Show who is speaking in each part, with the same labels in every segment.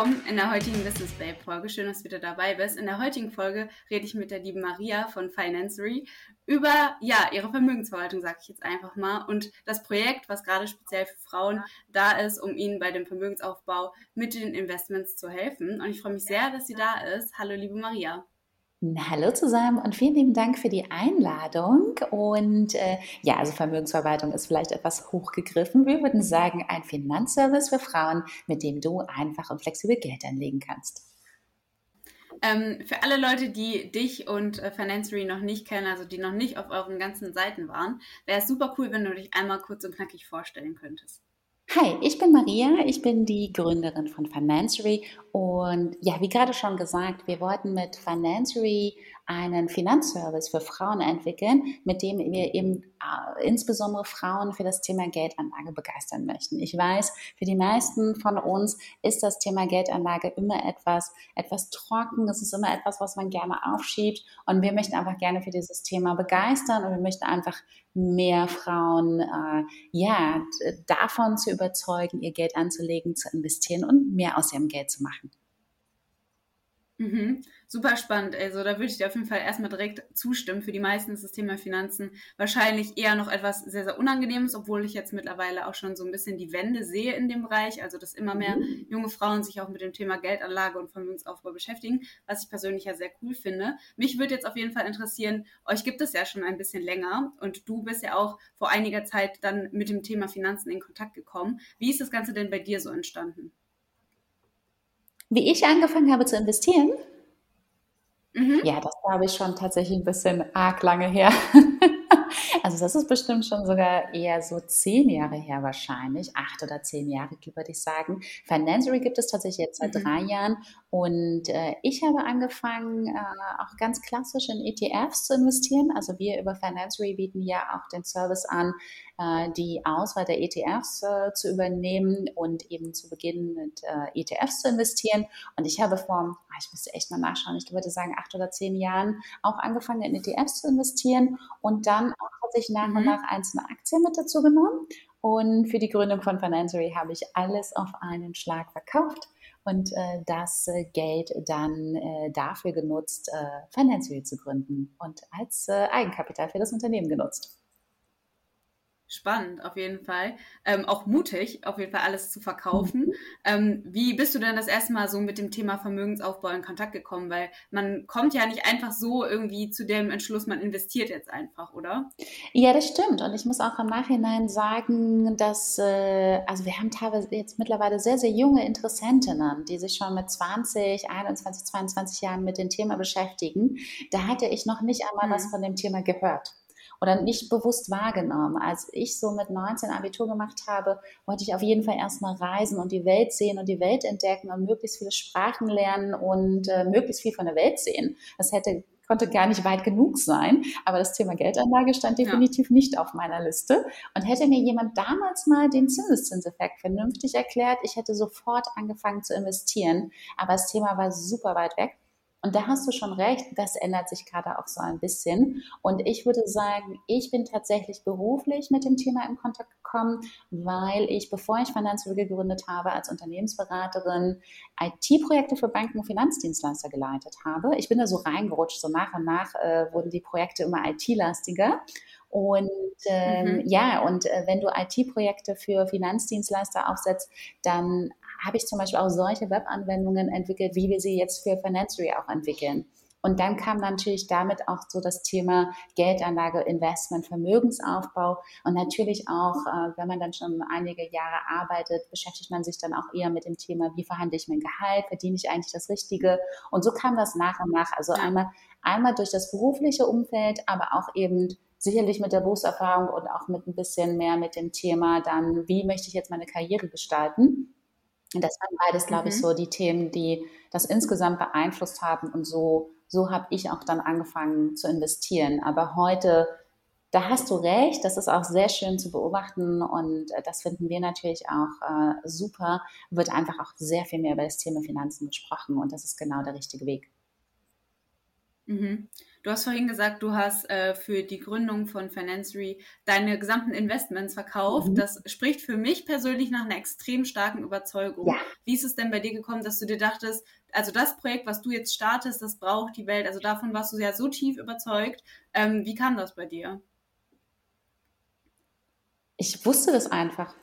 Speaker 1: willkommen in der heutigen Business Babe Folge. Schön, dass du wieder dabei bist. In der heutigen Folge rede ich mit der lieben Maria von Financery über ja, ihre Vermögensverwaltung, sage ich jetzt einfach mal, und das Projekt, was gerade speziell für Frauen da ist, um ihnen bei dem Vermögensaufbau mit den Investments zu helfen. Und ich freue mich sehr, dass sie da ist. Hallo, liebe Maria.
Speaker 2: Hallo zusammen und vielen lieben Dank für die Einladung. Und äh, ja, also Vermögensverwaltung ist vielleicht etwas hochgegriffen. Wir würden sagen, ein Finanzservice für Frauen, mit dem du einfach und flexibel Geld anlegen kannst.
Speaker 1: Ähm, für alle Leute, die dich und äh, Financery noch nicht kennen, also die noch nicht auf euren ganzen Seiten waren, wäre es super cool, wenn du dich einmal kurz und knackig vorstellen könntest.
Speaker 2: Hi, ich bin Maria, ich bin die Gründerin von Financery und ja, wie gerade schon gesagt, wir wollten mit Financery einen Finanzservice für Frauen entwickeln, mit dem wir eben äh, insbesondere Frauen für das Thema Geldanlage begeistern möchten. Ich weiß, für die meisten von uns ist das Thema Geldanlage immer etwas, etwas trocken. Es ist immer etwas, was man gerne aufschiebt. Und wir möchten einfach gerne für dieses Thema begeistern und wir möchten einfach mehr Frauen, äh, ja, davon zu überzeugen, ihr Geld anzulegen, zu investieren und mehr aus ihrem Geld zu machen.
Speaker 1: Mhm. Super spannend. Also da würde ich dir auf jeden Fall erstmal direkt zustimmen. Für die meisten ist das Thema Finanzen wahrscheinlich eher noch etwas sehr, sehr Unangenehmes, obwohl ich jetzt mittlerweile auch schon so ein bisschen die Wende sehe in dem Bereich. Also dass immer mehr mhm. junge Frauen sich auch mit dem Thema Geldanlage und Vermögensaufbau beschäftigen, was ich persönlich ja sehr cool finde. Mich würde jetzt auf jeden Fall interessieren, euch gibt es ja schon ein bisschen länger und du bist ja auch vor einiger Zeit dann mit dem Thema Finanzen in Kontakt gekommen. Wie ist das Ganze denn bei dir so entstanden?
Speaker 2: Wie ich angefangen habe zu investieren? Mhm. Ja, das habe ich schon tatsächlich ein bisschen arg lange her. Also das ist bestimmt schon sogar eher so zehn Jahre her wahrscheinlich, acht oder zehn Jahre würde ich sagen. Financery gibt es tatsächlich jetzt seit mhm. drei Jahren und äh, ich habe angefangen, äh, auch ganz klassisch in ETFs zu investieren. Also wir über Financery bieten ja auch den Service an, äh, die Auswahl der ETFs äh, zu übernehmen und eben zu beginnen mit äh, ETFs zu investieren. Und ich habe vor, ah, ich müsste echt mal nachschauen, ich würde sagen acht oder zehn Jahren auch angefangen in ETFs zu investieren und dann auch tatsächlich nach mhm. und nach einzelne Aktien mit dazu genommen. Und für die Gründung von Financery habe ich alles auf einen Schlag verkauft und äh, das äh, Geld dann äh, dafür genutzt, äh, Financery zu gründen und als äh, Eigenkapital für das Unternehmen genutzt
Speaker 1: spannend auf jeden Fall. Ähm, auch mutig, auf jeden Fall alles zu verkaufen. Mhm. Ähm, wie bist du denn das erste Mal so mit dem Thema Vermögensaufbau in Kontakt gekommen? Weil man kommt ja nicht einfach so irgendwie zu dem Entschluss, man investiert jetzt einfach, oder?
Speaker 2: Ja, das stimmt. Und ich muss auch im Nachhinein sagen, dass, äh, also wir haben teilweise jetzt mittlerweile sehr, sehr junge Interessentinnen, die sich schon mit 20, 21, 22 Jahren mit dem Thema beschäftigen. Da hatte ich noch nicht einmal mhm. was von dem Thema gehört oder nicht bewusst wahrgenommen. Als ich so mit 19 Abitur gemacht habe, wollte ich auf jeden Fall erstmal reisen und die Welt sehen und die Welt entdecken und möglichst viele Sprachen lernen und äh, möglichst viel von der Welt sehen. Das hätte konnte gar nicht weit genug sein. Aber das Thema Geldanlage stand definitiv ja. nicht auf meiner Liste. Und hätte mir jemand damals mal den Zinseszinseffekt vernünftig erklärt, ich hätte sofort angefangen zu investieren. Aber das Thema war super weit weg. Und da hast du schon recht, das ändert sich gerade auch so ein bisschen. Und ich würde sagen, ich bin tatsächlich beruflich mit dem Thema in Kontakt gekommen, weil ich, bevor ich Finanzwege gegründet habe, als Unternehmensberaterin IT-Projekte für Banken und Finanzdienstleister geleitet habe. Ich bin da so reingerutscht, so nach und nach äh, wurden die Projekte immer IT-lastiger. Und ähm, mhm. ja, und äh, wenn du IT-Projekte für Finanzdienstleister aufsetzt, dann habe ich zum Beispiel auch solche Webanwendungen entwickelt, wie wir sie jetzt für Financery auch entwickeln. Und dann kam natürlich damit auch so das Thema Geldanlage, Investment, Vermögensaufbau. Und natürlich auch, äh, wenn man dann schon einige Jahre arbeitet, beschäftigt man sich dann auch eher mit dem Thema, wie verhandle ich mein Gehalt, verdiene ich eigentlich das Richtige? Und so kam das nach und nach. Also einmal, einmal durch das berufliche Umfeld, aber auch eben sicherlich mit der Berufserfahrung und auch mit ein bisschen mehr mit dem Thema dann, wie möchte ich jetzt meine Karriere gestalten? Das waren beides, glaube ich, mhm. so die Themen, die das insgesamt beeinflusst haben. Und so, so habe ich auch dann angefangen zu investieren. Aber heute, da hast du recht, das ist auch sehr schön zu beobachten und äh, das finden wir natürlich auch äh, super, wird einfach auch sehr viel mehr über das Thema Finanzen gesprochen und das ist genau der richtige Weg.
Speaker 1: Mhm. Du hast vorhin gesagt, du hast äh, für die Gründung von Financery deine gesamten Investments verkauft. Mhm. Das spricht für mich persönlich nach einer extrem starken Überzeugung. Ja. Wie ist es denn bei dir gekommen, dass du dir dachtest, also das Projekt, was du jetzt startest, das braucht die Welt. Also davon warst du ja so tief überzeugt. Ähm, wie kam das bei dir?
Speaker 2: Ich wusste das einfach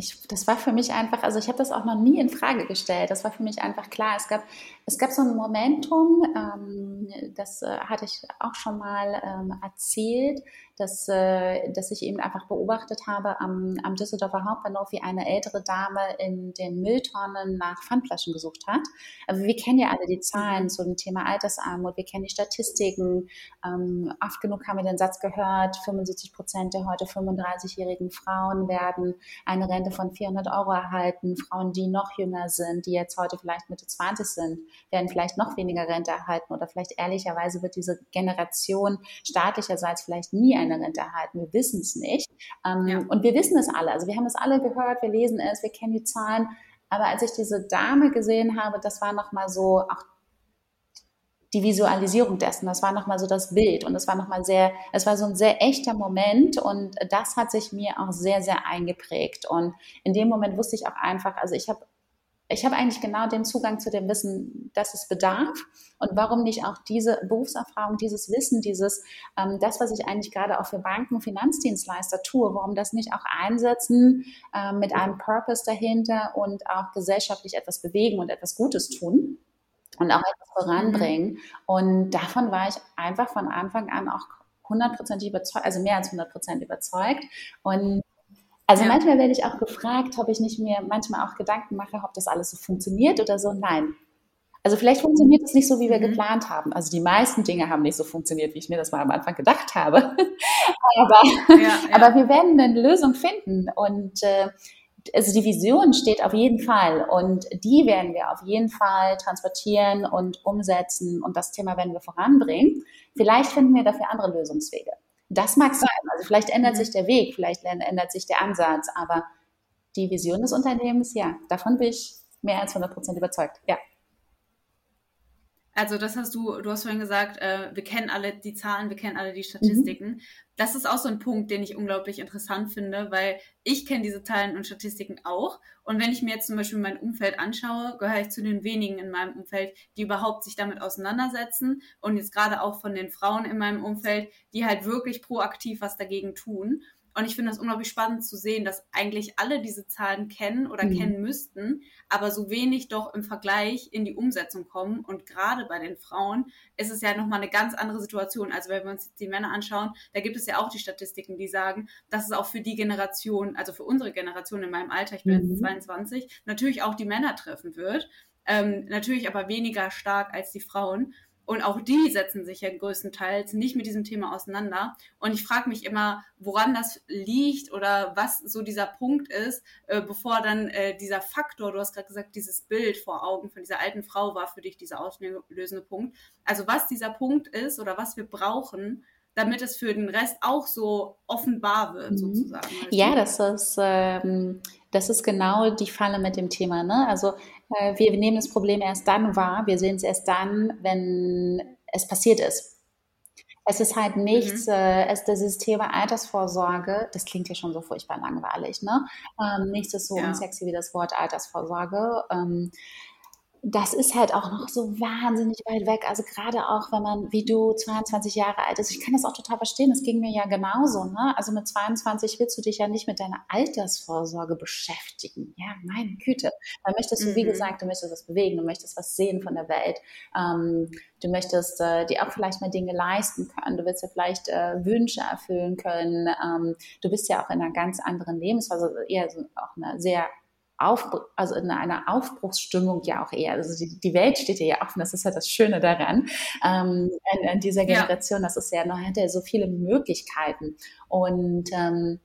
Speaker 2: ich, das war für mich einfach, also ich habe das auch noch nie in Frage gestellt. Das war für mich einfach klar. Es gab, es gab so ein Momentum, ähm, das äh, hatte ich auch schon mal ähm, erzählt, dass, äh, dass ich eben einfach beobachtet habe am, am Düsseldorfer Hauptbahnhof, wie eine ältere Dame in den Mülltonnen nach Pfandflaschen gesucht hat. Also wir kennen ja alle die Zahlen mhm. zu dem Thema Altersarmut, wir kennen die Statistiken. Ähm, oft genug haben wir den Satz gehört, 75 Prozent der heute 35-jährigen Frauen werden eine Rente von 400 Euro erhalten. Frauen, die noch jünger sind, die jetzt heute vielleicht Mitte 20 sind, werden vielleicht noch weniger Rente erhalten oder vielleicht ehrlicherweise wird diese Generation staatlicherseits vielleicht nie eine Rente erhalten. Wir wissen es nicht. Ähm, ja. Und wir wissen es alle. Also wir haben es alle gehört, wir lesen es, wir kennen die Zahlen. Aber als ich diese Dame gesehen habe, das war nochmal so auch die Visualisierung dessen, das war nochmal so das Bild und es war nochmal sehr, es war so ein sehr echter Moment und das hat sich mir auch sehr, sehr eingeprägt. Und in dem Moment wusste ich auch einfach, also ich habe ich habe eigentlich genau den Zugang zu dem Wissen, das es bedarf. Und warum nicht auch diese Berufserfahrung, dieses Wissen, dieses, ähm, das, was ich eigentlich gerade auch für Banken, Finanzdienstleister tue, warum das nicht auch einsetzen äh, mit einem Purpose dahinter und auch gesellschaftlich etwas bewegen und etwas Gutes tun und auch etwas voranbringen. Mhm. Und davon war ich einfach von Anfang an auch hundertprozentig überzeugt, also mehr als hundertprozentig überzeugt. Und also ja. manchmal werde ich auch gefragt, ob ich nicht mir manchmal auch Gedanken mache, ob das alles so funktioniert oder so. Nein. Also vielleicht funktioniert es nicht so, wie wir mhm. geplant haben. Also die meisten Dinge haben nicht so funktioniert, wie ich mir das mal am Anfang gedacht habe. aber, ja, aber wir werden eine Lösung finden. Und äh, also die Vision steht auf jeden Fall und die werden wir auf jeden Fall transportieren und umsetzen und das Thema werden wir voranbringen. Vielleicht finden wir dafür andere Lösungswege. Das mag sein. Also vielleicht ändert mhm. sich der Weg, vielleicht ändert sich der Ansatz, aber die Vision des Unternehmens, ja, davon bin ich mehr als 100 Prozent überzeugt. Ja.
Speaker 1: Also das hast du, du hast vorhin gesagt, äh, wir kennen alle die Zahlen, wir kennen alle die Statistiken. Mhm. Das ist auch so ein Punkt, den ich unglaublich interessant finde, weil ich kenne diese Zahlen und Statistiken auch. Und wenn ich mir jetzt zum Beispiel mein Umfeld anschaue, gehöre ich zu den wenigen in meinem Umfeld, die überhaupt sich damit auseinandersetzen. Und jetzt gerade auch von den Frauen in meinem Umfeld, die halt wirklich proaktiv was dagegen tun. Und ich finde das unglaublich spannend zu sehen, dass eigentlich alle diese Zahlen kennen oder mhm. kennen müssten, aber so wenig doch im Vergleich in die Umsetzung kommen. Und gerade bei den Frauen ist es ja nochmal eine ganz andere Situation. Also wenn wir uns die Männer anschauen, da gibt es ja auch die Statistiken, die sagen, dass es auch für die Generation, also für unsere Generation in meinem Alter, ich bin mhm. jetzt 22, natürlich auch die Männer treffen wird. Ähm, natürlich aber weniger stark als die Frauen. Und auch die setzen sich ja größtenteils nicht mit diesem Thema auseinander. Und ich frage mich immer, woran das liegt oder was so dieser Punkt ist, äh, bevor dann äh, dieser Faktor, du hast gerade gesagt, dieses Bild vor Augen von dieser alten Frau war für dich dieser auslösende Punkt. Also was dieser Punkt ist oder was wir brauchen, damit es für den Rest auch so offenbar wird, mhm. sozusagen.
Speaker 2: Ja, das ist, ähm, das ist genau die Falle mit dem Thema. Ne? Also wir nehmen das Problem erst dann wahr, wir sehen es erst dann, wenn es passiert ist. Es ist halt nichts, mhm. äh, es, dieses Thema Altersvorsorge, das klingt ja schon so furchtbar langweilig, ne? Ähm, nichts ist so ja. unsexy wie das Wort Altersvorsorge. Ähm, das ist halt auch noch so wahnsinnig weit weg. Also gerade auch, wenn man wie du 22 Jahre alt ist, ich kann das auch total verstehen. Das ging mir ja genauso. Ne? Also mit 22 willst du dich ja nicht mit deiner Altersvorsorge beschäftigen. Ja, meine Güte. Da möchtest du, wie mhm. gesagt, du möchtest was bewegen, du möchtest was sehen von der Welt. Ähm, du möchtest äh, dir auch vielleicht mal Dinge leisten können. Du willst ja vielleicht äh, Wünsche erfüllen können. Ähm, du bist ja auch in einer ganz anderen Lebensphase, eher so auch eine sehr auf, also in einer Aufbruchsstimmung ja auch eher. Also die, die Welt steht ja offen, das ist ja das Schöne daran, ähm, an, an dieser Generation, ja. das ist ja noch, hat ja so viele Möglichkeiten. Und ähm,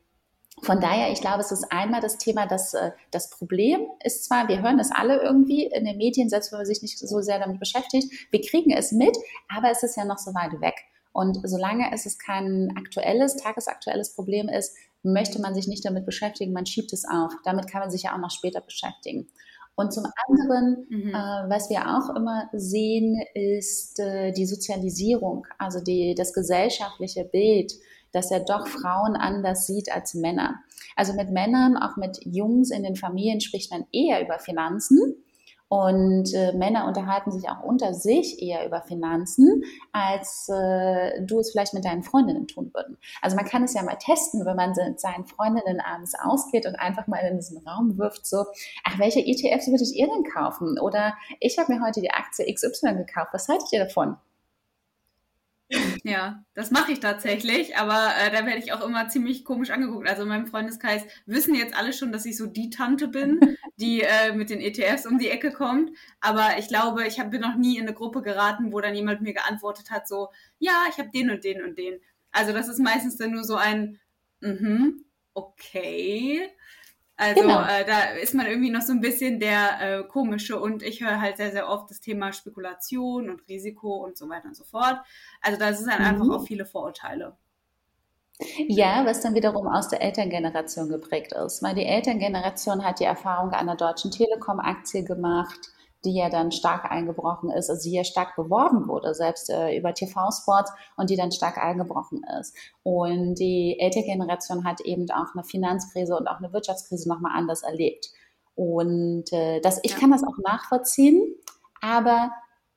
Speaker 2: von daher, ich glaube, es ist einmal das Thema, dass äh, das Problem ist zwar, wir hören das alle irgendwie in den Medien, selbst wenn man sich nicht so sehr damit beschäftigt, wir kriegen es mit, aber es ist ja noch so weit weg. Und solange es kein aktuelles, tagesaktuelles Problem ist, möchte man sich nicht damit beschäftigen, man schiebt es auf. Damit kann man sich ja auch noch später beschäftigen. Und zum anderen, mhm. äh, was wir auch immer sehen, ist äh, die Sozialisierung, also die, das gesellschaftliche Bild, dass er doch Frauen anders sieht als Männer. Also mit Männern, auch mit Jungs in den Familien spricht man eher über Finanzen und äh, Männer unterhalten sich auch unter sich eher über Finanzen, als äh, du es vielleicht mit deinen Freundinnen tun würden. Also man kann es ja mal testen, wenn man mit seinen Freundinnen abends ausgeht und einfach mal in diesen Raum wirft, so, ach, welche ETFs würdet ihr denn kaufen? Oder ich habe mir heute die Aktie XY gekauft, was haltet ihr davon?
Speaker 1: Ja, das mache ich tatsächlich, aber äh, da werde ich auch immer ziemlich komisch angeguckt. Also in meinem Freundeskreis wissen jetzt alle schon, dass ich so die Tante bin, die äh, mit den ETFs um die Ecke kommt. Aber ich glaube, ich hab, bin noch nie in eine Gruppe geraten, wo dann jemand mir geantwortet hat, so, ja, ich habe den und den und den. Also das ist meistens dann nur so ein, mhm, okay. Also genau. äh, da ist man irgendwie noch so ein bisschen der äh, komische und ich höre halt sehr, sehr oft das Thema Spekulation und Risiko und so weiter und so fort. Also da sind dann mhm. einfach auch viele Vorurteile.
Speaker 2: Ja, was dann wiederum aus der Elterngeneration geprägt ist, weil die Elterngeneration hat die Erfahrung einer Deutschen Telekom-Aktie gemacht, die ja dann stark eingebrochen ist, also die ja stark beworben wurde, selbst äh, über TV-Spots und die dann stark eingebrochen ist. Und die ältere Generation hat eben auch eine Finanzkrise und auch eine Wirtschaftskrise nochmal anders erlebt. Und äh, das, ich kann das auch nachvollziehen, aber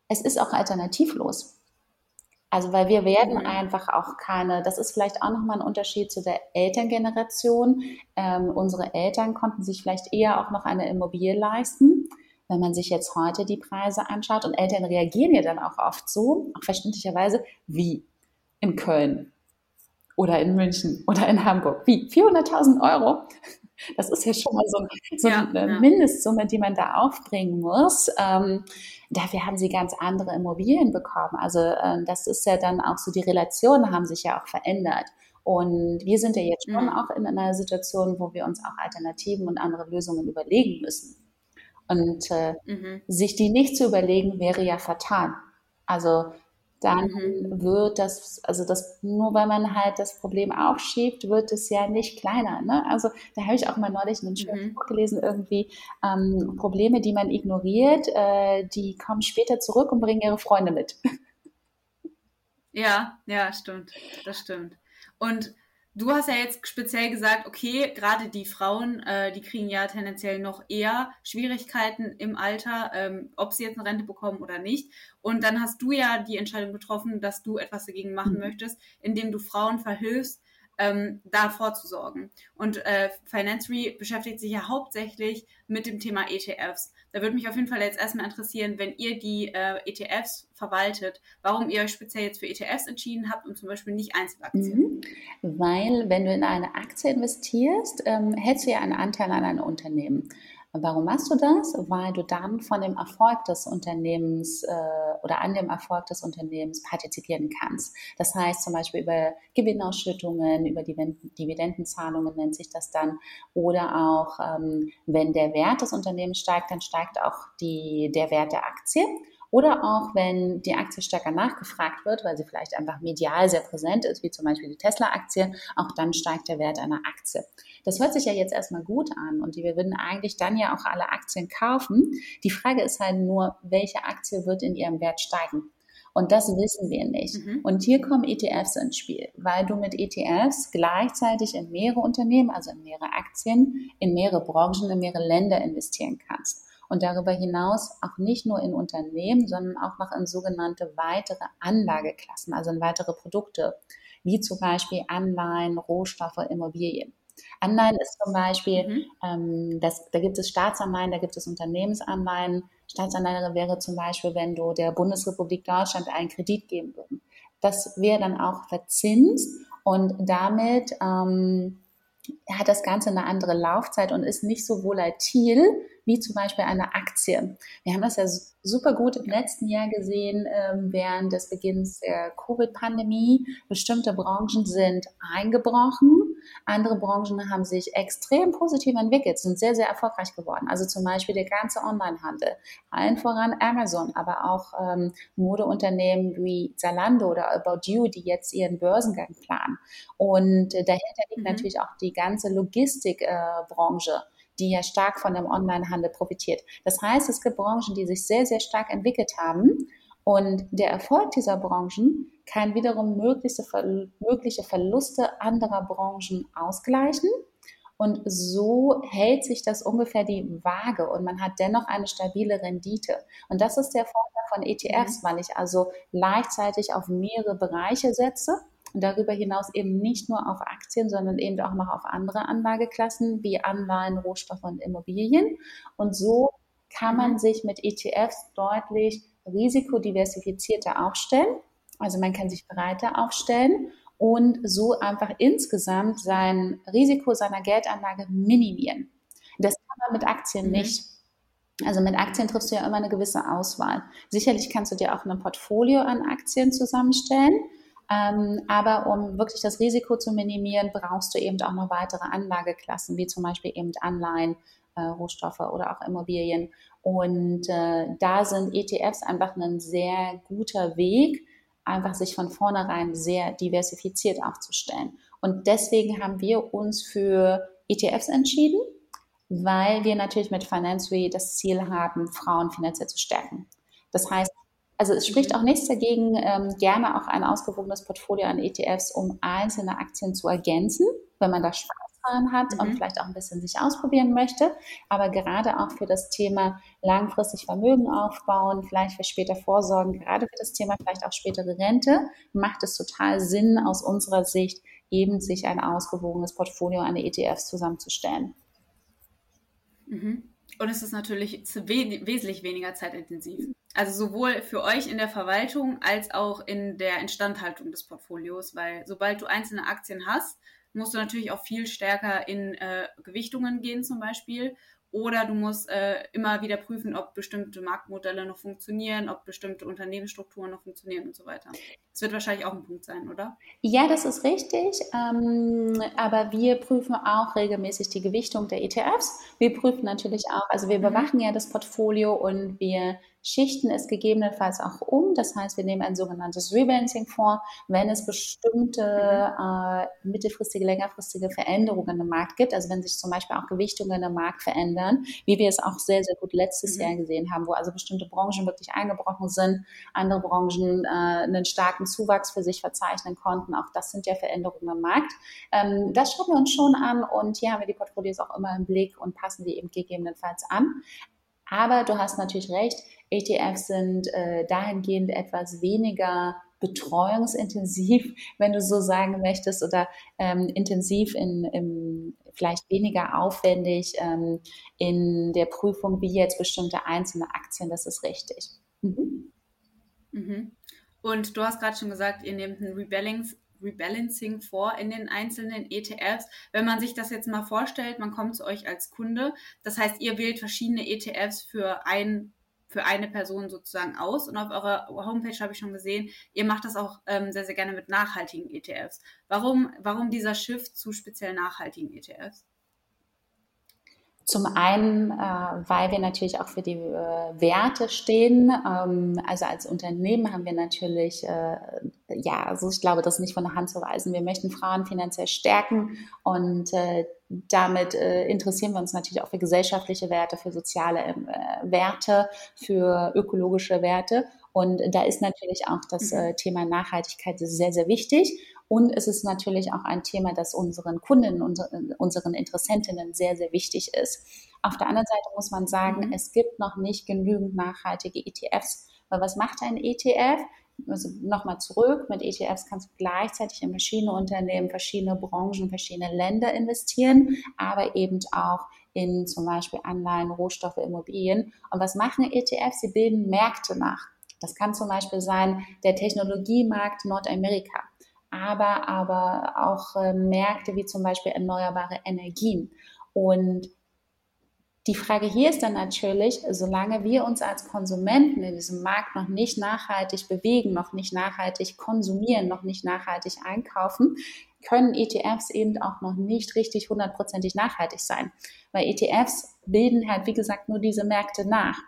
Speaker 2: es ist auch alternativlos. Also weil wir werden mhm. einfach auch keine, das ist vielleicht auch nochmal ein Unterschied zu der Elterngeneration. Ähm, unsere Eltern konnten sich vielleicht eher auch noch eine Immobilie leisten wenn man sich jetzt heute die Preise anschaut und Eltern reagieren ja dann auch oft so, auch verständlicherweise, wie in Köln oder in München oder in Hamburg. Wie? 400.000 Euro? Das ist ja schon mal so, so ja, eine ja. Mindestsumme, die man da aufbringen muss. Ähm, dafür haben sie ganz andere Immobilien bekommen. Also äh, das ist ja dann auch so, die Relationen haben sich ja auch verändert. Und wir sind ja jetzt schon mhm. auch in einer Situation, wo wir uns auch Alternativen und andere Lösungen überlegen müssen. Und äh, mhm. sich die nicht zu überlegen, wäre ja fatal. Also dann mhm. wird das, also das, nur weil man halt das Problem aufschiebt, wird es ja nicht kleiner. Ne? Also da habe ich auch mal neulich einen schönen mhm. Buch gelesen, irgendwie ähm, Probleme, die man ignoriert, äh, die kommen später zurück und bringen ihre Freunde mit.
Speaker 1: Ja, ja, stimmt. Das stimmt. Und Du hast ja jetzt speziell gesagt, okay, gerade die Frauen, äh, die kriegen ja tendenziell noch eher Schwierigkeiten im Alter, ähm, ob sie jetzt eine Rente bekommen oder nicht. Und dann hast du ja die Entscheidung getroffen, dass du etwas dagegen machen mhm. möchtest, indem du Frauen verhilfst, ähm, da vorzusorgen. Und äh, Financery beschäftigt sich ja hauptsächlich mit dem Thema ETFs. Würde mich auf jeden Fall jetzt erstmal interessieren, wenn ihr die äh, ETFs verwaltet, warum ihr euch speziell jetzt für ETFs entschieden habt und zum Beispiel nicht Einzelaktien.
Speaker 2: Mhm. Weil, wenn du in eine Aktie investierst, ähm, hältst du ja einen Anteil an einem Unternehmen. Warum machst du das? Weil du dann von dem Erfolg des Unternehmens äh, oder an dem Erfolg des Unternehmens partizipieren kannst. Das heißt zum Beispiel über Gewinnausschüttungen, über Dividendenzahlungen nennt sich das dann. Oder auch, ähm, wenn der Wert des Unternehmens steigt, dann steigt auch die, der Wert der Aktie. Oder auch, wenn die Aktie stärker nachgefragt wird, weil sie vielleicht einfach medial sehr präsent ist, wie zum Beispiel die Tesla-Aktie, auch dann steigt der Wert einer Aktie. Das hört sich ja jetzt erstmal gut an und wir würden eigentlich dann ja auch alle Aktien kaufen. Die Frage ist halt nur, welche Aktie wird in ihrem Wert steigen? Und das wissen wir nicht. Mhm. Und hier kommen ETFs ins Spiel, weil du mit ETFs gleichzeitig in mehrere Unternehmen, also in mehrere Aktien, in mehrere Branchen, in mehrere Länder investieren kannst und darüber hinaus auch nicht nur in Unternehmen, sondern auch noch in sogenannte weitere Anlageklassen, also in weitere Produkte, wie zum Beispiel Anleihen, Rohstoffe, Immobilien. Anleihen ist zum Beispiel, mhm. ähm, das, da gibt es Staatsanleihen, da gibt es Unternehmensanleihen. Staatsanleihe wäre zum Beispiel, wenn du der Bundesrepublik Deutschland einen Kredit geben würden. Das wäre dann auch verzinst und damit ähm, hat das Ganze eine andere Laufzeit und ist nicht so volatil wie zum Beispiel eine Aktie. Wir haben das ja super gut im letzten Jahr gesehen, ähm, während des Beginns der Covid-Pandemie. Bestimmte Branchen sind eingebrochen, andere Branchen haben sich extrem positiv entwickelt, sind sehr, sehr erfolgreich geworden. Also zum Beispiel der ganze Onlinehandel, allen voran Amazon, aber auch ähm, Modeunternehmen wie Zalando oder About You, die jetzt ihren Börsengang planen. Und äh, dahinter liegt mhm. natürlich auch die ganze Logistikbranche. Äh, die ja stark von dem Onlinehandel profitiert. Das heißt, es gibt Branchen, die sich sehr, sehr stark entwickelt haben und der Erfolg dieser Branchen kann wiederum mögliche, mögliche Verluste anderer Branchen ausgleichen. Und so hält sich das ungefähr die Waage und man hat dennoch eine stabile Rendite. Und das ist der Vorteil von ETFs, mhm. weil ich also gleichzeitig auf mehrere Bereiche setze und darüber hinaus eben nicht nur auf Aktien, sondern eben auch noch auf andere Anlageklassen wie Anleihen, Rohstoffe und Immobilien. Und so kann man mhm. sich mit ETFs deutlich risikodiversifizierter aufstellen. Also man kann sich breiter aufstellen und so einfach insgesamt sein Risiko seiner Geldanlage minimieren. Das kann man mit Aktien mhm. nicht. Also mit Aktien triffst du ja immer eine gewisse Auswahl. Sicherlich kannst du dir auch ein Portfolio an Aktien zusammenstellen, ähm, aber um wirklich das Risiko zu minimieren, brauchst du eben auch noch weitere Anlageklassen, wie zum Beispiel eben Anleihen, äh, Rohstoffe oder auch Immobilien. Und äh, da sind ETFs einfach ein sehr guter Weg, einfach sich von vornherein sehr diversifiziert aufzustellen. Und deswegen haben wir uns für ETFs entschieden, weil wir natürlich mit Financially das Ziel haben, Frauen finanziell zu stärken. Das heißt, also es spricht auch nichts dagegen, ähm, gerne auch ein ausgewogenes Portfolio an ETFs, um einzelne Aktien zu ergänzen, wenn man da Spaß dran hat mhm. und vielleicht auch ein bisschen sich ausprobieren möchte. Aber gerade auch für das Thema langfristig Vermögen aufbauen, vielleicht für später Vorsorgen, gerade für das Thema vielleicht auch spätere Rente, macht es total Sinn aus unserer Sicht, eben sich ein ausgewogenes Portfolio an ETFs zusammenzustellen.
Speaker 1: Mhm. Und es ist natürlich wesentlich weniger zeitintensiv. Also sowohl für euch in der Verwaltung als auch in der Instandhaltung des Portfolios, weil sobald du einzelne Aktien hast, musst du natürlich auch viel stärker in äh, Gewichtungen gehen zum Beispiel oder du musst äh, immer wieder prüfen, ob bestimmte Marktmodelle noch funktionieren, ob bestimmte Unternehmensstrukturen noch funktionieren und so weiter. Das wird wahrscheinlich auch ein Punkt sein, oder?
Speaker 2: Ja, das ist richtig. Ähm, aber wir prüfen auch regelmäßig die Gewichtung der ETFs. Wir prüfen natürlich auch, also wir mhm. bewachen ja das Portfolio und wir schichten es gegebenenfalls auch um. Das heißt, wir nehmen ein sogenanntes Rebalancing vor, wenn es bestimmte mhm. äh, mittelfristige, längerfristige Veränderungen im Markt gibt. Also wenn sich zum Beispiel auch Gewichtungen im Markt verändern, wie wir es auch sehr, sehr gut letztes mhm. Jahr gesehen haben, wo also bestimmte Branchen wirklich eingebrochen sind, andere Branchen äh, einen starken Zuwachs für sich verzeichnen konnten. Auch das sind ja Veränderungen im Markt. Ähm, das schauen wir uns schon an und hier haben wir die Portfolios auch immer im Blick und passen die eben gegebenenfalls an. Aber du hast natürlich recht, ETFs sind äh, dahingehend etwas weniger betreuungsintensiv, wenn du so sagen möchtest, oder ähm, intensiv in, in, vielleicht weniger aufwendig ähm, in der Prüfung wie jetzt bestimmte einzelne Aktien. Das ist richtig. Mhm.
Speaker 1: Mhm. Und du hast gerade schon gesagt, ihr nehmt ein Rebalancing, Rebalancing vor in den einzelnen ETFs. Wenn man sich das jetzt mal vorstellt, man kommt zu euch als Kunde, das heißt, ihr wählt verschiedene ETFs für ein für eine Person sozusagen aus. Und auf eurer Homepage habe ich schon gesehen, ihr macht das auch ähm, sehr, sehr gerne mit nachhaltigen ETFs. Warum, warum dieser Shift zu speziell nachhaltigen ETFs?
Speaker 2: Zum einen, äh, weil wir natürlich auch für die äh, Werte stehen. Ähm, also als Unternehmen haben wir natürlich, äh, ja, also ich glaube, das ist nicht von der Hand zu weisen. Wir möchten Frauen finanziell stärken und äh, damit äh, interessieren wir uns natürlich auch für gesellschaftliche Werte, für soziale äh, Werte, für ökologische Werte. Und da ist natürlich auch das mhm. Thema Nachhaltigkeit sehr, sehr wichtig. Und es ist natürlich auch ein Thema, das unseren Kunden und unseren Interessentinnen sehr, sehr wichtig ist. Auf der anderen Seite muss man sagen, mhm. es gibt noch nicht genügend nachhaltige ETFs. Weil was macht ein ETF? Also nochmal zurück, mit ETFs kannst du gleichzeitig in verschiedene Unternehmen, verschiedene Branchen, verschiedene Länder investieren, aber eben auch in zum Beispiel Anleihen, Rohstoffe, Immobilien. Und was machen ETFs? Sie bilden Märkte nach. Das kann zum Beispiel sein der Technologiemarkt Nordamerika aber, aber auch äh, Märkte wie zum Beispiel erneuerbare Energien. Und die Frage hier ist dann natürlich, solange wir uns als Konsumenten in diesem Markt noch nicht nachhaltig bewegen, noch nicht nachhaltig konsumieren, noch nicht nachhaltig einkaufen, können ETFs eben auch noch nicht richtig hundertprozentig nachhaltig sein. Weil ETFs bilden halt, wie gesagt, nur diese Märkte nach.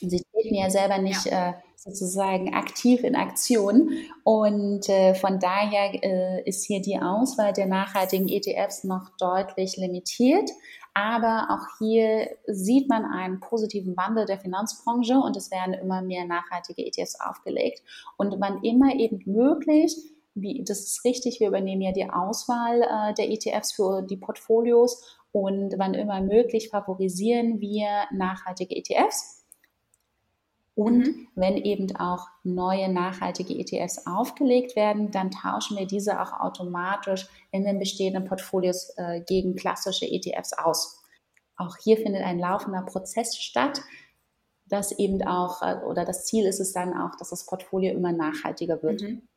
Speaker 2: Sie treten ja selber nicht ja. Äh, sozusagen aktiv in Aktion. Und äh, von daher äh, ist hier die Auswahl der nachhaltigen ETFs noch deutlich limitiert. Aber auch hier sieht man einen positiven Wandel der Finanzbranche und es werden immer mehr nachhaltige ETFs aufgelegt. Und wann immer eben möglich, wie, das ist richtig, wir übernehmen ja die Auswahl äh, der ETFs für die Portfolios und wann immer möglich favorisieren wir nachhaltige ETFs. Und mhm. wenn eben auch neue nachhaltige ETFs aufgelegt werden, dann tauschen wir diese auch automatisch in den bestehenden Portfolios äh, gegen klassische ETFs aus. Auch hier findet ein laufender Prozess statt, das eben auch, äh, oder das Ziel ist es dann auch, dass das Portfolio immer nachhaltiger wird.
Speaker 1: Mhm.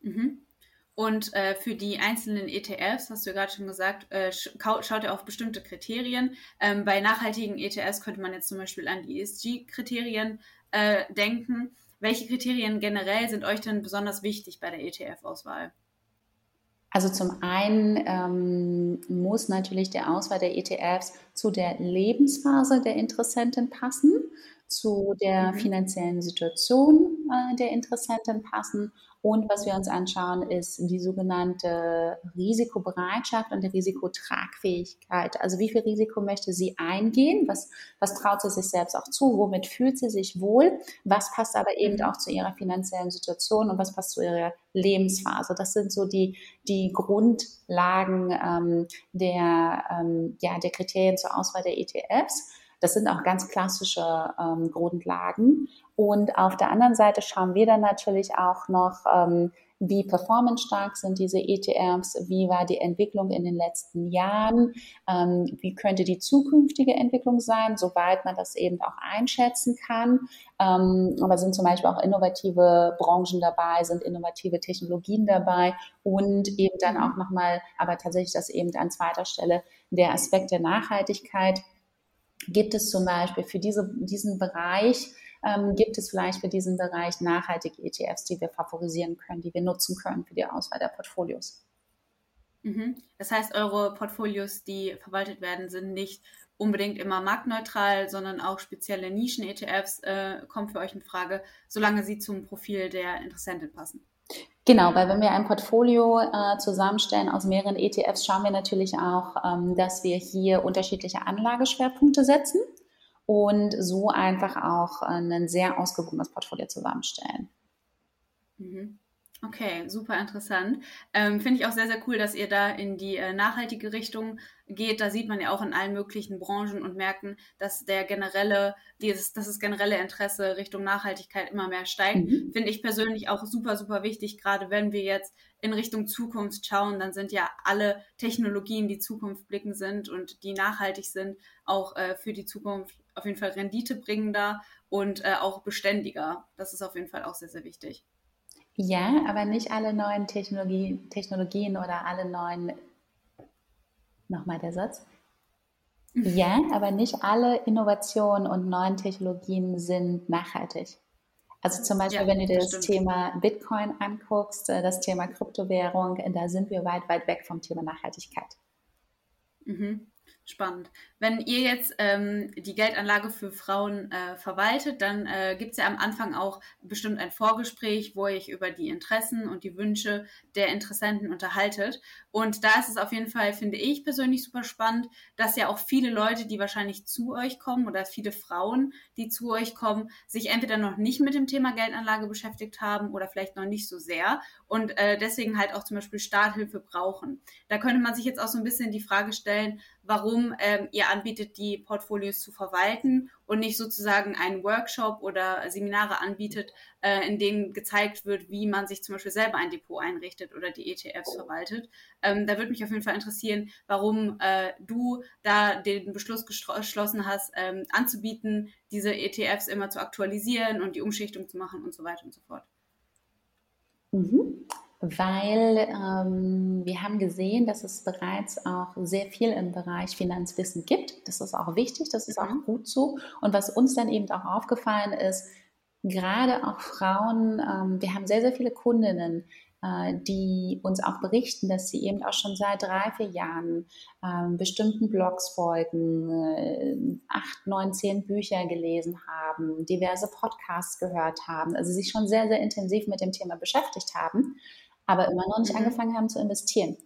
Speaker 1: Mhm. Und äh, für die einzelnen ETFs, hast du ja gerade schon gesagt, äh, schaut ihr auf bestimmte Kriterien. Ähm, bei nachhaltigen ETFs könnte man jetzt zum Beispiel an die ESG-Kriterien äh, denken. Welche Kriterien generell sind euch denn besonders wichtig bei der ETF-Auswahl?
Speaker 2: Also zum einen ähm, muss natürlich der Auswahl der ETFs zu der Lebensphase der Interessenten passen, zu der mhm. finanziellen Situation äh, der Interessenten passen und was wir uns anschauen, ist die sogenannte Risikobereitschaft und die Risikotragfähigkeit. Also wie viel Risiko möchte sie eingehen? Was, was traut sie sich selbst auch zu? Womit fühlt sie sich wohl? Was passt aber eben mhm. auch zu ihrer finanziellen Situation und was passt zu ihrer Lebensphase? Das sind so die, die Grundlagen ähm, der, ähm, ja, der Kriterien zur Auswahl der ETFs. Das sind auch ganz klassische ähm, Grundlagen. Und auf der anderen Seite schauen wir dann natürlich auch noch, ähm, wie performance-stark sind diese ETFs, wie war die Entwicklung in den letzten Jahren, ähm, wie könnte die zukünftige Entwicklung sein, soweit man das eben auch einschätzen kann. Ähm, aber sind zum Beispiel auch innovative Branchen dabei, sind innovative Technologien dabei und eben dann auch nochmal, aber tatsächlich das eben an zweiter Stelle, der Aspekt der Nachhaltigkeit Gibt es zum Beispiel für diese, diesen Bereich, ähm, gibt es vielleicht für diesen Bereich nachhaltige ETFs, die wir favorisieren können, die wir nutzen können für die Auswahl der Portfolios?
Speaker 1: Mhm. Das heißt, eure Portfolios, die verwaltet werden, sind nicht unbedingt immer marktneutral, sondern auch spezielle Nischen-ETFs äh, kommen für euch in Frage, solange sie zum Profil der Interessentin passen.
Speaker 2: Genau, weil wenn wir ein Portfolio äh, zusammenstellen aus mehreren ETFs, schauen wir natürlich auch, ähm, dass wir hier unterschiedliche Anlageschwerpunkte setzen und so einfach auch ein sehr ausgewogenes Portfolio zusammenstellen.
Speaker 1: Mhm. Okay, super interessant. Ähm, Finde ich auch sehr, sehr cool, dass ihr da in die äh, nachhaltige Richtung geht. Da sieht man ja auch in allen möglichen Branchen und Märkten, dass der generelle, dieses, dass das generelle Interesse Richtung Nachhaltigkeit immer mehr steigt. Mhm. Finde ich persönlich auch super, super wichtig, gerade wenn wir jetzt in Richtung Zukunft schauen, dann sind ja alle Technologien, die Zukunft blicken sind und die nachhaltig sind, auch äh, für die Zukunft auf jeden Fall renditebringender und äh, auch beständiger. Das ist auf jeden Fall auch sehr, sehr wichtig.
Speaker 2: Ja, aber nicht alle neuen Technologie, Technologien oder alle neuen, nochmal der Satz. Ja, aber nicht alle Innovationen und neuen Technologien sind nachhaltig. Also zum Beispiel, ja, wenn du dir das, das Thema Bitcoin anguckst, äh, das Thema Kryptowährung, da sind wir weit, weit weg vom Thema Nachhaltigkeit.
Speaker 1: Mhm. Spannend. Wenn ihr jetzt ähm, die Geldanlage für Frauen äh, verwaltet, dann äh, gibt es ja am Anfang auch bestimmt ein Vorgespräch, wo ihr euch über die Interessen und die Wünsche der Interessenten unterhaltet. Und da ist es auf jeden Fall, finde ich persönlich super spannend, dass ja auch viele Leute, die wahrscheinlich zu euch kommen oder viele Frauen, die zu euch kommen, sich entweder noch nicht mit dem Thema Geldanlage beschäftigt haben oder vielleicht noch nicht so sehr und äh, deswegen halt auch zum Beispiel Starthilfe brauchen. Da könnte man sich jetzt auch so ein bisschen die Frage stellen, warum ähm, ihr anbietet, die Portfolios zu verwalten und nicht sozusagen einen Workshop oder Seminare anbietet, äh, in denen gezeigt wird, wie man sich zum Beispiel selber ein Depot einrichtet oder die ETFs verwaltet. Ähm, da würde mich auf jeden Fall interessieren, warum äh, du da den Beschluss geschlossen hast, ähm, anzubieten, diese ETFs immer zu aktualisieren und die Umschichtung zu machen und so weiter und so fort.
Speaker 2: Mhm weil ähm, wir haben gesehen, dass es bereits auch sehr viel im Bereich Finanzwissen gibt. Das ist auch wichtig, das ist auch mhm. gut so. Und was uns dann eben auch aufgefallen ist, gerade auch Frauen, ähm, wir haben sehr, sehr viele Kundinnen, äh, die uns auch berichten, dass sie eben auch schon seit drei, vier Jahren äh, bestimmten Blogs folgen, äh, acht, neun, zehn Bücher gelesen haben, diverse Podcasts gehört haben, also sich schon sehr, sehr intensiv mit dem Thema beschäftigt haben aber immer noch nicht mhm. angefangen haben zu investieren.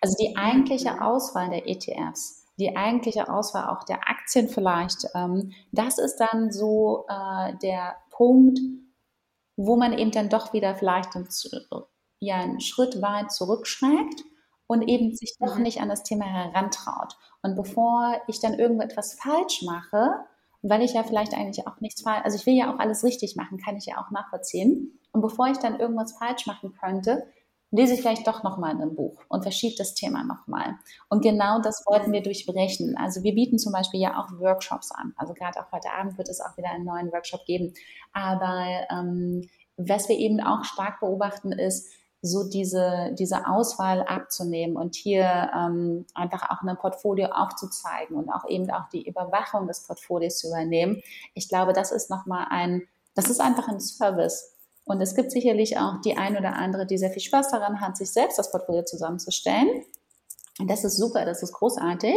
Speaker 2: Also die eigentliche Auswahl der ETFs die eigentliche Auswahl auch der Aktien vielleicht, ähm, das ist dann so äh, der Punkt, wo man eben dann doch wieder vielleicht einen, ja, einen Schritt weit zurückschreckt und eben sich doch mhm. nicht an das Thema herantraut. Und bevor ich dann irgendetwas falsch mache, weil ich ja vielleicht eigentlich auch nichts falsch, also ich will ja auch alles richtig machen, kann ich ja auch nachvollziehen. Und bevor ich dann irgendwas falsch machen könnte, lese ich vielleicht doch nochmal in einem Buch und verschiebe das Thema nochmal. Und genau das wollten wir durchbrechen. Also wir bieten zum Beispiel ja auch Workshops an. Also gerade auch heute Abend wird es auch wieder einen neuen Workshop geben. Aber ähm, was wir eben auch stark beobachten ist, so diese, diese Auswahl abzunehmen und hier ähm, einfach auch ein Portfolio aufzuzeigen und auch eben auch die Überwachung des Portfolios zu übernehmen. Ich glaube, das ist nochmal ein, das ist einfach ein Service. Und es gibt sicherlich auch die ein oder andere, die sehr viel Spaß daran hat, sich selbst das Portfolio zusammenzustellen. Und das ist super, das ist großartig.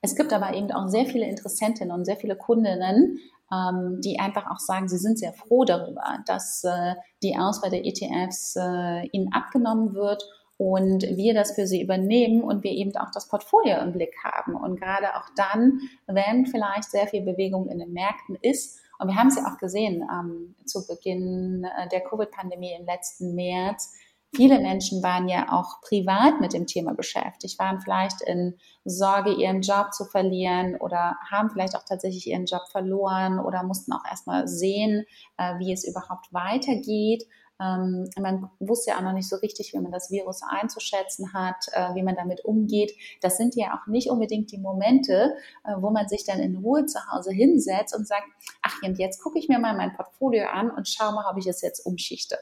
Speaker 2: Es gibt aber eben auch sehr viele Interessentinnen und sehr viele Kundinnen, ähm, die einfach auch sagen, sie sind sehr froh darüber, dass äh, die Auswahl der ETFs äh, ihnen abgenommen wird und wir das für sie übernehmen und wir eben auch das Portfolio im Blick haben. Und gerade auch dann, wenn vielleicht sehr viel Bewegung in den Märkten ist, und wir haben es ja auch gesehen ähm, zu Beginn äh, der Covid-Pandemie im letzten März, Viele Menschen waren ja auch privat mit dem Thema beschäftigt, waren vielleicht in Sorge, ihren Job zu verlieren oder haben vielleicht auch tatsächlich ihren Job verloren oder mussten auch erstmal sehen, äh, wie es überhaupt weitergeht. Ähm, man wusste ja auch noch nicht so richtig, wie man das Virus einzuschätzen hat, äh, wie man damit umgeht. Das sind ja auch nicht unbedingt die Momente, äh, wo man sich dann in Ruhe zu Hause hinsetzt und sagt, ach, und jetzt gucke ich mir mal mein Portfolio an und schaue mal, ob ich es jetzt umschichte.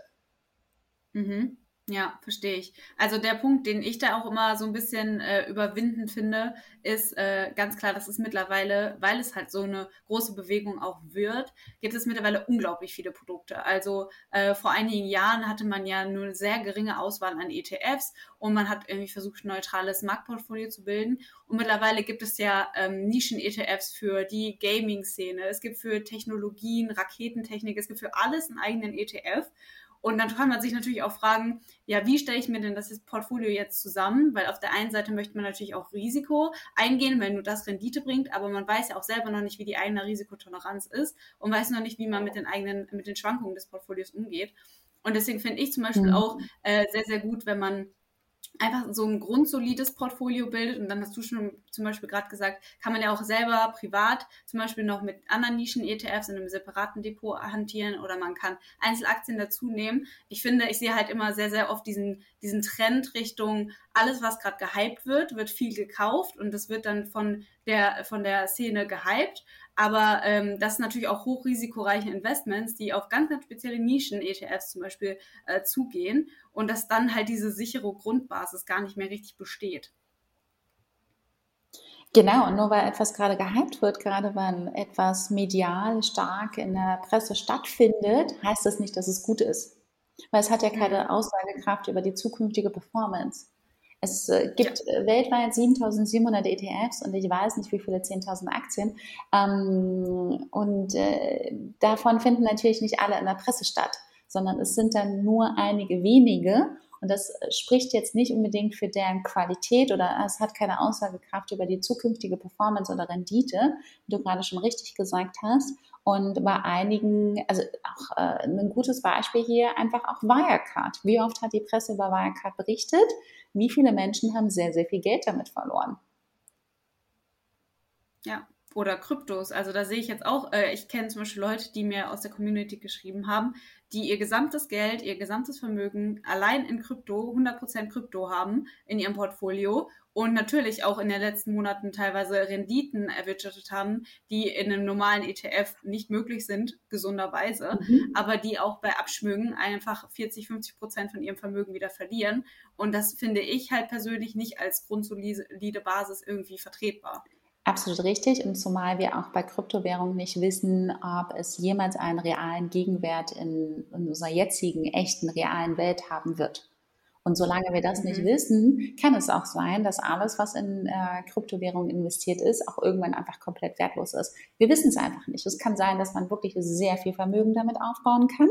Speaker 1: Mhm. Ja, verstehe ich. Also der Punkt, den ich da auch immer so ein bisschen äh, überwinden finde, ist äh, ganz klar, dass es mittlerweile, weil es halt so eine große Bewegung auch wird, gibt es mittlerweile unglaublich viele Produkte. Also äh, vor einigen Jahren hatte man ja nur eine sehr geringe Auswahl an ETFs und man hat irgendwie versucht, ein neutrales Marktportfolio zu bilden. Und mittlerweile gibt es ja ähm, Nischen-ETFs für die Gaming-Szene, es gibt für Technologien, Raketentechnik, es gibt für alles einen eigenen ETF. Und dann kann man sich natürlich auch fragen, ja, wie stelle ich mir denn das Portfolio jetzt zusammen? Weil auf der einen Seite möchte man natürlich auch Risiko eingehen, weil nur das Rendite bringt, aber man weiß ja auch selber noch nicht, wie die eigene Risikotoleranz ist und weiß noch nicht, wie man mit den eigenen, mit den Schwankungen des Portfolios umgeht. Und deswegen finde ich zum Beispiel mhm. auch äh, sehr, sehr gut, wenn man einfach so ein grundsolides Portfolio bildet. Und dann hast du schon zum Beispiel gerade gesagt, kann man ja auch selber privat zum Beispiel noch mit anderen Nischen-ETFs in einem separaten Depot hantieren oder man kann Einzelaktien dazu nehmen. Ich finde, ich sehe halt immer sehr, sehr oft diesen, diesen Trend Richtung alles, was gerade gehypt wird, wird viel gekauft und das wird dann von der, von der Szene gehypt. Aber ähm, das sind natürlich auch hochrisikoreiche Investments, die auf ganz, ganz spezielle Nischen-ETFs zum Beispiel äh, zugehen und dass dann halt diese sichere Grundbasis gar nicht mehr richtig besteht.
Speaker 2: Genau, und nur weil etwas gerade gehypt wird, gerade wenn etwas medial stark in der Presse stattfindet, heißt das nicht, dass es gut ist. Weil es hat ja keine. Aussagekraft über die zukünftige Performance. Es äh, gibt ja. Äh, weltweit 7700 ETFs und ich weiß nicht, wie viele 10.000 Aktien. Ähm, und äh, davon finden natürlich nicht alle in der Presse statt, sondern es sind dann nur einige wenige. Und das spricht jetzt nicht unbedingt für deren Qualität oder es hat keine Aussagekraft über die zukünftige Performance oder Rendite, wie du gerade schon richtig gesagt hast. Und bei einigen, also auch äh, ein gutes Beispiel hier, einfach auch Wirecard. Wie oft hat die Presse über Wirecard berichtet? Wie viele Menschen haben sehr, sehr viel Geld damit verloren?
Speaker 1: Ja, oder Kryptos. Also da sehe ich jetzt auch, äh, ich kenne zum Beispiel Leute, die mir aus der Community geschrieben haben, die ihr gesamtes Geld, ihr gesamtes Vermögen allein in Krypto, 100% Krypto haben in ihrem Portfolio und natürlich auch in den letzten Monaten teilweise Renditen erwirtschaftet haben, die in einem normalen ETF nicht möglich sind, gesunderweise, mhm. aber die auch bei Abschwüngen einfach 40, 50 Prozent von ihrem Vermögen wieder verlieren. Und das finde ich halt persönlich nicht als grundsolide Basis irgendwie vertretbar.
Speaker 2: Absolut richtig. Und zumal wir auch bei Kryptowährungen nicht wissen, ob es jemals einen realen Gegenwert in, in unserer jetzigen, echten, realen Welt haben wird. Und solange wir das nicht mhm. wissen, kann es auch sein, dass alles, was in äh, Kryptowährungen investiert ist, auch irgendwann einfach komplett wertlos ist. Wir wissen es einfach nicht. Es kann sein, dass man wirklich sehr viel Vermögen damit aufbauen kann.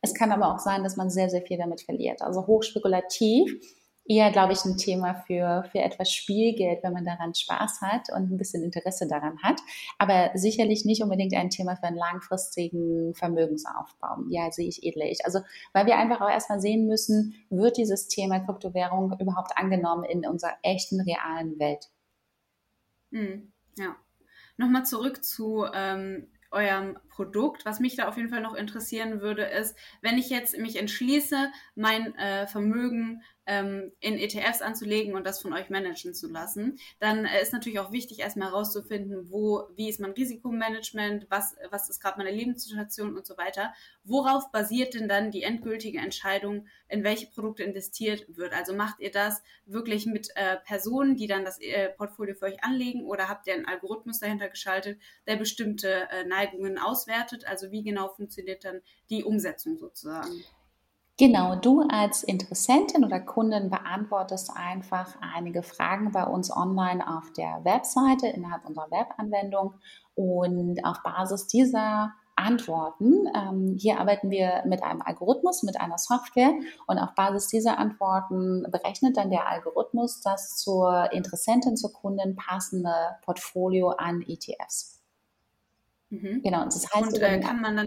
Speaker 2: Es kann aber auch sein, dass man sehr, sehr viel damit verliert. Also hochspekulativ eher, glaube ich, ein Thema für, für etwas Spielgeld, wenn man daran Spaß hat und ein bisschen Interesse daran hat. Aber sicherlich nicht unbedingt ein Thema für einen langfristigen Vermögensaufbau. Ja, sehe ich ähnlich. Also, weil wir einfach auch erstmal sehen müssen, wird dieses Thema Kryptowährung überhaupt angenommen in unserer echten, realen Welt?
Speaker 1: Hm, ja. Nochmal zurück zu ähm, eurem Produkt. Was mich da auf jeden Fall noch interessieren würde, ist, wenn ich jetzt mich entschließe, mein äh, Vermögen ähm, in ETFs anzulegen und das von euch managen zu lassen, dann äh, ist natürlich auch wichtig, erstmal herauszufinden, wo, wie ist mein Risikomanagement, was, was ist gerade meine Lebenssituation und so weiter. Worauf basiert denn dann die endgültige Entscheidung, in welche Produkte investiert wird? Also macht ihr das wirklich mit äh, Personen, die dann das äh, Portfolio für euch anlegen oder habt ihr einen Algorithmus dahinter geschaltet, der bestimmte äh, Neigungen auswertet? Also wie genau funktioniert dann die Umsetzung sozusagen?
Speaker 2: Genau, du als Interessentin oder Kundin beantwortest einfach einige Fragen bei uns online auf der Webseite innerhalb unserer Webanwendung und auf Basis dieser Antworten, ähm, hier arbeiten wir mit einem Algorithmus, mit einer Software und auf Basis dieser Antworten berechnet dann der Algorithmus das zur Interessentin, zur Kundin passende Portfolio an ETFs.
Speaker 1: Mhm. Genau, das heißt, und, äh, kann man dann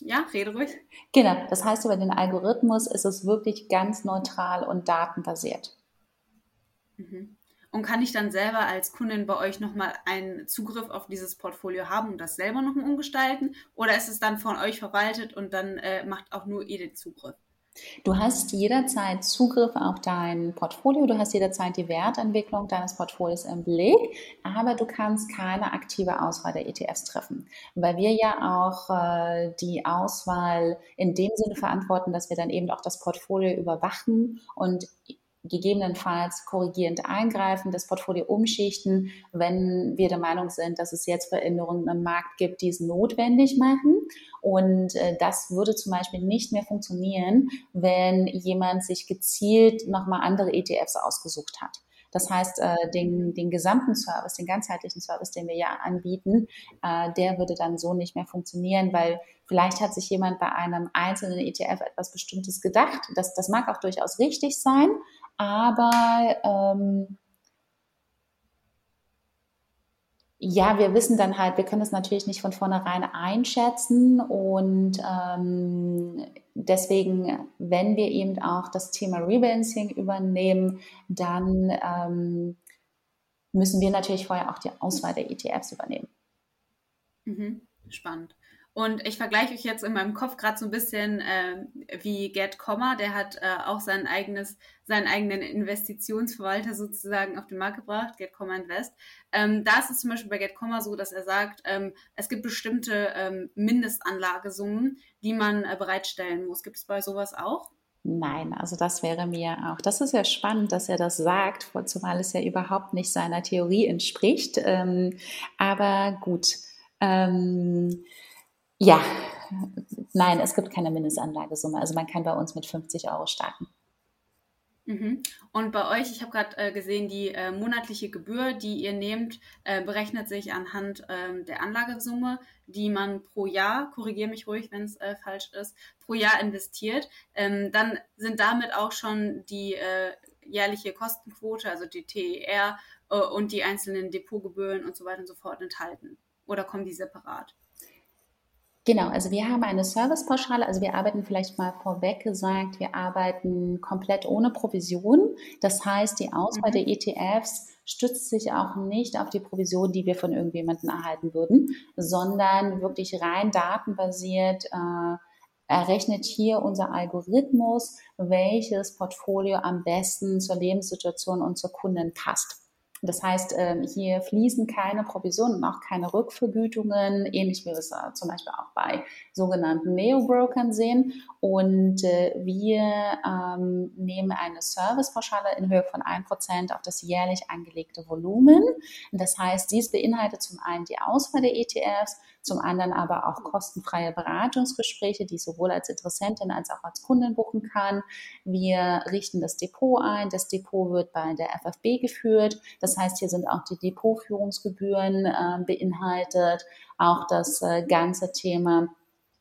Speaker 1: ja, rede ruhig.
Speaker 2: Genau, das heißt, über den Algorithmus ist es wirklich ganz neutral und datenbasiert.
Speaker 1: Mhm. Und kann ich dann selber als Kundin bei euch nochmal einen Zugriff auf dieses Portfolio haben und das selber nochmal umgestalten? Oder ist es dann von euch verwaltet und dann äh, macht auch nur ihr den Zugriff?
Speaker 2: Du hast jederzeit Zugriff auf dein Portfolio, du hast jederzeit die Wertentwicklung deines Portfolios im Blick, aber du kannst keine aktive Auswahl der ETFs treffen, weil wir ja auch äh, die Auswahl in dem Sinne verantworten, dass wir dann eben auch das Portfolio überwachen und gegebenenfalls korrigierend eingreifen, das Portfolio umschichten, wenn wir der Meinung sind, dass es jetzt Veränderungen im Markt gibt, die es notwendig machen. Und äh, das würde zum Beispiel nicht mehr funktionieren, wenn jemand sich gezielt nochmal andere ETFs ausgesucht hat. Das heißt, äh, den, den gesamten Service, den ganzheitlichen Service, den wir ja anbieten, äh, der würde dann so nicht mehr funktionieren, weil vielleicht hat sich jemand bei einem einzelnen ETF etwas Bestimmtes gedacht. Das, das mag auch durchaus richtig sein, aber ähm, ja, wir wissen dann halt, wir können es natürlich nicht von vornherein einschätzen und ähm, deswegen, wenn wir eben auch das Thema Rebalancing übernehmen, dann ähm, müssen wir natürlich vorher auch die Auswahl der ETFs übernehmen.
Speaker 1: Mhm. Spannend. Und ich vergleiche euch jetzt in meinem Kopf gerade so ein bisschen äh, wie Get Comma, der hat äh, auch sein eigenes, seinen eigenen Investitionsverwalter sozusagen auf den Markt gebracht, Get Comma Invest. Ähm, da ist es zum Beispiel bei Get Comma so, dass er sagt, ähm, es gibt bestimmte ähm, Mindestanlagesummen, die man äh, bereitstellen muss. Gibt es bei sowas auch?
Speaker 2: Nein, also das wäre mir auch. Das ist ja spannend, dass er das sagt, zumal es ja überhaupt nicht seiner Theorie entspricht. Ähm, aber gut. Ähm, ja, nein, es gibt keine Mindestanlagesumme. Also man kann bei uns mit 50 Euro starten.
Speaker 1: Mhm. Und bei euch, ich habe gerade äh, gesehen, die äh, monatliche Gebühr, die ihr nehmt, äh, berechnet sich anhand ähm, der Anlagesumme, die man pro Jahr, korrigiere mich ruhig, wenn es äh, falsch ist, pro Jahr investiert. Ähm, dann sind damit auch schon die äh, jährliche Kostenquote, also die TER äh, und die einzelnen Depotgebühren und so weiter und so fort enthalten. Oder kommen die separat?
Speaker 2: Genau, also wir haben eine Servicepauschale, also wir arbeiten vielleicht mal vorweg gesagt, wir arbeiten komplett ohne Provision. Das heißt, die Auswahl mhm. der ETFs stützt sich auch nicht auf die Provision, die wir von irgendjemandem erhalten würden, sondern wirklich rein datenbasiert äh, errechnet hier unser Algorithmus, welches Portfolio am besten zur Lebenssituation und zur Kunden passt. Das heißt, ähm, hier fließen keine Provisionen und auch keine Rückvergütungen, ähnlich wie wir es äh, zum Beispiel auch bei sogenannten Neo-Brokern sehen. Und äh, wir ähm, nehmen eine Servicepauschale in Höhe von 1% auf das jährlich angelegte Volumen. Das heißt, dies beinhaltet zum einen die Auswahl der ETFs, zum anderen aber auch kostenfreie Beratungsgespräche, die ich sowohl als Interessentin als auch als Kundin buchen kann. Wir richten das Depot ein. Das Depot wird bei der FFB geführt. Das heißt, hier sind auch die Depotführungsgebühren äh, beinhaltet, auch das äh, ganze Thema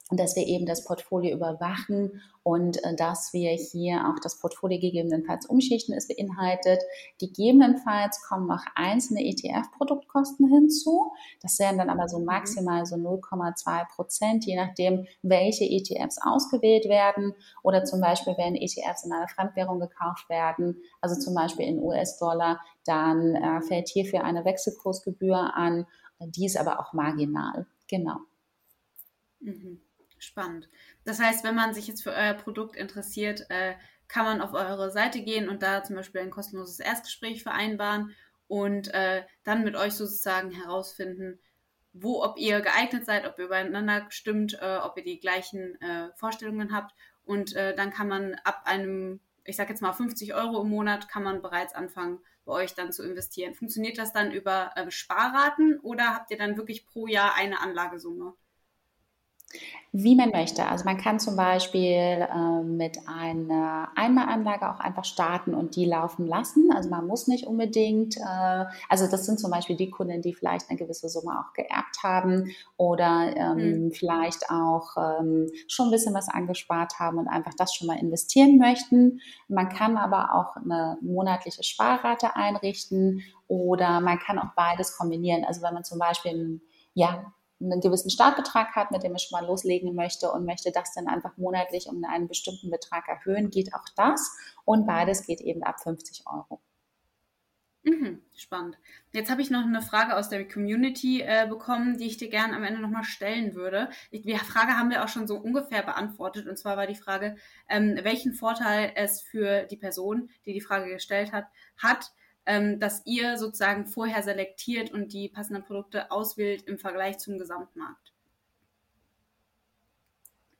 Speaker 2: dass wir eben das Portfolio überwachen und äh, dass wir hier auch das Portfolio gegebenenfalls umschichten. Es beinhaltet, gegebenenfalls kommen auch einzelne ETF-Produktkosten hinzu. Das wären dann aber so mhm. maximal so 0,2 Prozent, je nachdem, welche ETFs ausgewählt werden oder zum Beispiel, wenn ETFs in einer Fremdwährung gekauft werden, also zum Beispiel in US-Dollar, dann äh, fällt hierfür eine Wechselkursgebühr an. Die ist aber auch marginal. Genau.
Speaker 1: Mhm. Spannend. Das heißt, wenn man sich jetzt für euer Produkt interessiert, äh, kann man auf eure Seite gehen und da zum Beispiel ein kostenloses Erstgespräch vereinbaren und äh, dann mit euch sozusagen herausfinden, wo, ob ihr geeignet seid, ob ihr übereinander stimmt, äh, ob ihr die gleichen äh, Vorstellungen habt. Und äh, dann kann man ab einem, ich sag jetzt mal 50 Euro im Monat, kann man bereits anfangen, bei euch dann zu investieren. Funktioniert das dann über äh, Sparraten oder habt ihr dann wirklich pro Jahr eine Anlagesumme?
Speaker 2: Wie man möchte. Also man kann zum Beispiel äh, mit einer Einmalanlage auch einfach starten und die laufen lassen. Also man muss nicht unbedingt, äh, also das sind zum Beispiel die Kunden, die vielleicht eine gewisse Summe auch geerbt haben oder ähm, mhm. vielleicht auch ähm, schon ein bisschen was angespart haben und einfach das schon mal investieren möchten. Man kann aber auch eine monatliche Sparrate einrichten oder man kann auch beides kombinieren. Also wenn man zum Beispiel ja, einen gewissen Startbetrag hat, mit dem ich schon mal loslegen möchte und möchte das dann einfach monatlich um einen bestimmten Betrag erhöhen, geht auch das. Und beides geht eben ab 50 Euro.
Speaker 1: Mhm, spannend. Jetzt habe ich noch eine Frage aus der Community äh, bekommen, die ich dir gerne am Ende nochmal stellen würde. Die Frage haben wir auch schon so ungefähr beantwortet. Und zwar war die Frage, ähm, welchen Vorteil es für die Person, die die Frage gestellt hat, hat, ähm, dass ihr sozusagen vorher selektiert und die passenden Produkte auswählt im Vergleich zum Gesamtmarkt?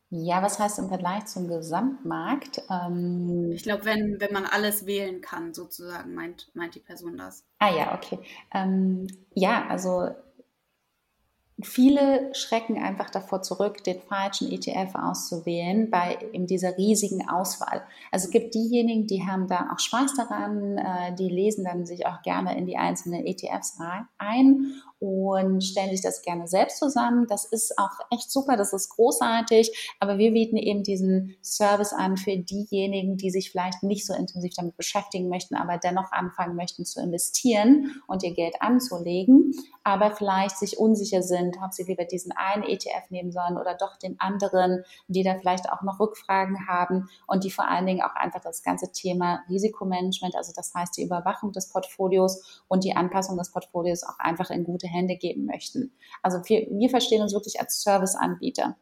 Speaker 2: Ja, was heißt im Vergleich zum Gesamtmarkt?
Speaker 1: Ähm, ich glaube, wenn, wenn man alles wählen kann, sozusagen, meint, meint die Person das.
Speaker 2: Ah ja, okay. Ähm, ja, also Viele schrecken einfach davor zurück, den falschen ETF auszuwählen bei eben dieser riesigen Auswahl. Also es gibt diejenigen, die haben da auch Spaß daran, äh, die lesen dann sich auch gerne in die einzelnen ETFs ein und stellen sich das gerne selbst zusammen. Das ist auch echt super, das ist großartig, aber wir bieten eben diesen Service an für diejenigen, die sich vielleicht nicht so intensiv damit beschäftigen möchten, aber dennoch anfangen möchten zu investieren und ihr Geld anzulegen, aber vielleicht sich unsicher sind, ob sie lieber diesen einen ETF nehmen sollen oder doch den anderen, die da vielleicht auch noch Rückfragen haben und die vor allen Dingen auch einfach das ganze Thema Risikomanagement, also das heißt die Überwachung des Portfolios und die Anpassung des Portfolios auch einfach in gute Hände geben möchten. Also wir, wir verstehen uns wirklich als Serviceanbieter.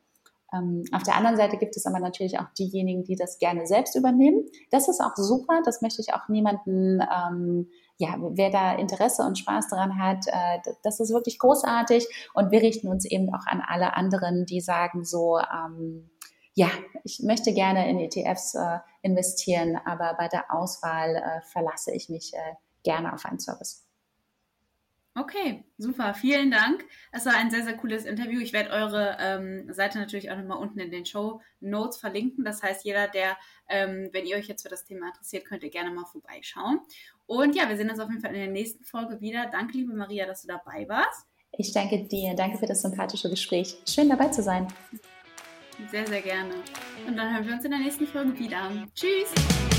Speaker 2: Ähm, auf der anderen Seite gibt es aber natürlich auch diejenigen, die das gerne selbst übernehmen. Das ist auch super. Das möchte ich auch niemanden, ähm, ja, wer da Interesse und Spaß daran hat, äh, das ist wirklich großartig. Und wir richten uns eben auch an alle anderen, die sagen so, ähm, ja, ich möchte gerne in ETFs äh, investieren, aber bei der Auswahl äh, verlasse ich mich äh, gerne auf einen Service.
Speaker 1: Okay, super. Vielen Dank. Es war ein sehr, sehr cooles Interview. Ich werde eure ähm, Seite natürlich auch nochmal unten in den Show Notes verlinken. Das heißt, jeder, der, ähm, wenn ihr euch jetzt für das Thema interessiert, könnt ihr gerne mal vorbeischauen. Und ja, wir sehen uns auf jeden Fall in der nächsten Folge wieder. Danke, liebe Maria, dass du dabei warst.
Speaker 2: Ich danke dir. Danke für das sympathische Gespräch. Schön dabei zu sein.
Speaker 1: Sehr, sehr gerne. Und dann hören wir uns in der nächsten Folge wieder. Tschüss.